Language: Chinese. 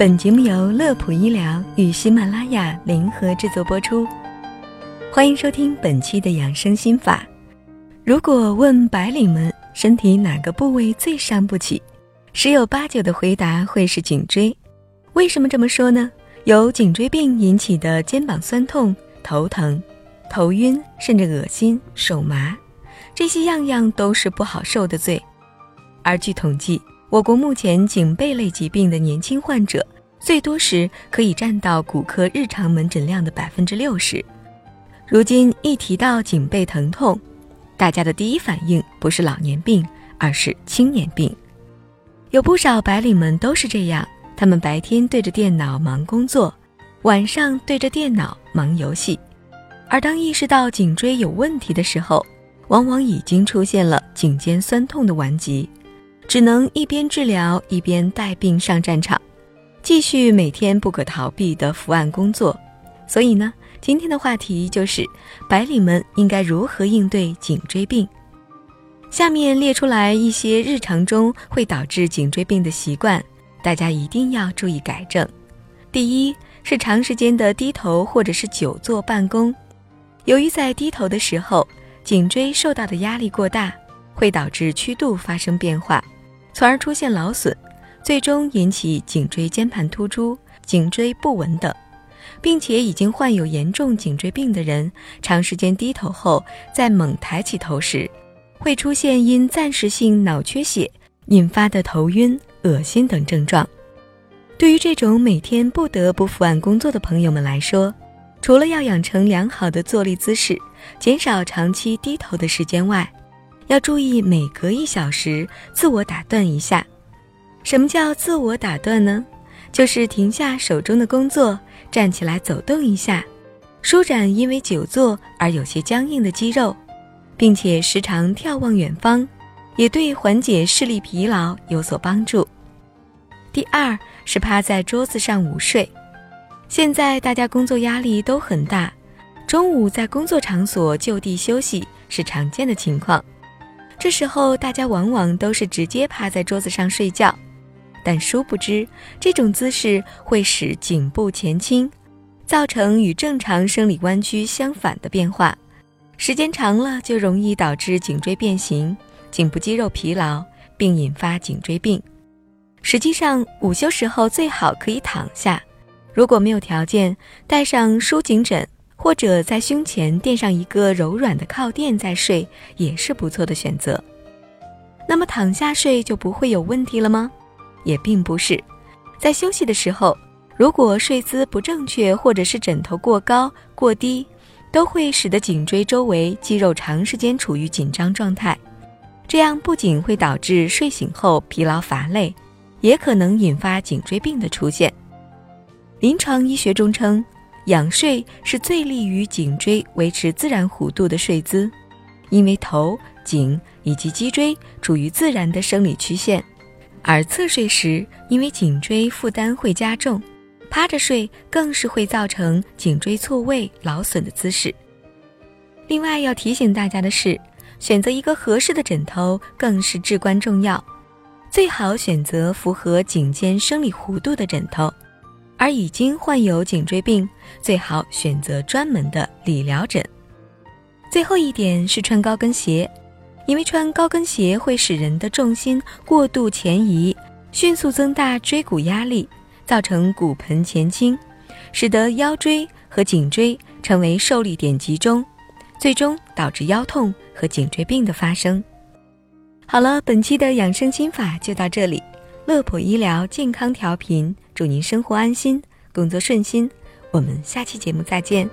本节目由乐普医疗与喜马拉雅联合制作播出。欢迎收听本期的养生心法。如果问白领们身体哪个部位最伤不起，十有八九的回答会是颈椎。为什么这么说呢？由颈椎病引起的肩膀酸痛、头疼、头晕，甚至恶心、手麻，这些样样都是不好受的罪。而据统计，我国目前颈背类疾病的年轻患者，最多时可以占到骨科日常门诊量的百分之六十。如今一提到颈背疼痛，大家的第一反应不是老年病，而是青年病。有不少白领们都是这样。他们白天对着电脑忙工作，晚上对着电脑忙游戏，而当意识到颈椎有问题的时候，往往已经出现了颈肩酸痛的顽疾，只能一边治疗一边带病上战场，继续每天不可逃避的伏案工作。所以呢，今天的话题就是白领们应该如何应对颈椎病。下面列出来一些日常中会导致颈椎病的习惯。大家一定要注意改正。第一是长时间的低头或者是久坐办公，由于在低头的时候，颈椎受到的压力过大，会导致曲度发生变化，从而出现劳损，最终引起颈椎间盘突出、颈椎不稳等。并且已经患有严重颈椎病的人，长时间低头后，在猛抬起头时，会出现因暂时性脑缺血引发的头晕。恶心等症状，对于这种每天不得不伏案工作的朋友们来说，除了要养成良好的坐立姿势，减少长期低头的时间外，要注意每隔一小时自我打断一下。什么叫自我打断呢？就是停下手中的工作，站起来走动一下，舒展因为久坐而有些僵硬的肌肉，并且时常眺望远方。也对缓解视力疲劳有所帮助。第二是趴在桌子上午睡。现在大家工作压力都很大，中午在工作场所就地休息是常见的情况。这时候大家往往都是直接趴在桌子上睡觉，但殊不知这种姿势会使颈部前倾，造成与正常生理弯曲相反的变化，时间长了就容易导致颈椎变形。颈部肌肉疲劳，并引发颈椎病。实际上，午休时候最好可以躺下，如果没有条件，带上舒颈枕，或者在胸前垫上一个柔软的靠垫再睡，也是不错的选择。那么躺下睡就不会有问题了吗？也并不是，在休息的时候，如果睡姿不正确，或者是枕头过高、过低，都会使得颈椎周围肌肉长时间处于紧张状态。这样不仅会导致睡醒后疲劳乏累，也可能引发颈椎病的出现。临床医学中称，仰睡是最利于颈椎维持自然弧度的睡姿，因为头、颈以及脊椎处于自然的生理曲线；而侧睡时，因为颈椎负担会加重，趴着睡更是会造成颈椎错位劳损的姿势。另外要提醒大家的是。选择一个合适的枕头更是至关重要，最好选择符合颈肩生理弧度的枕头，而已经患有颈椎病，最好选择专门的理疗枕。最后一点是穿高跟鞋，因为穿高跟鞋会使人的重心过度前移，迅速增大椎骨压力，造成骨盆前倾，使得腰椎和颈椎成为受力点集中。最终导致腰痛和颈椎病的发生。好了，本期的养生心法就到这里。乐普医疗健康调频，祝您生活安心，工作顺心。我们下期节目再见。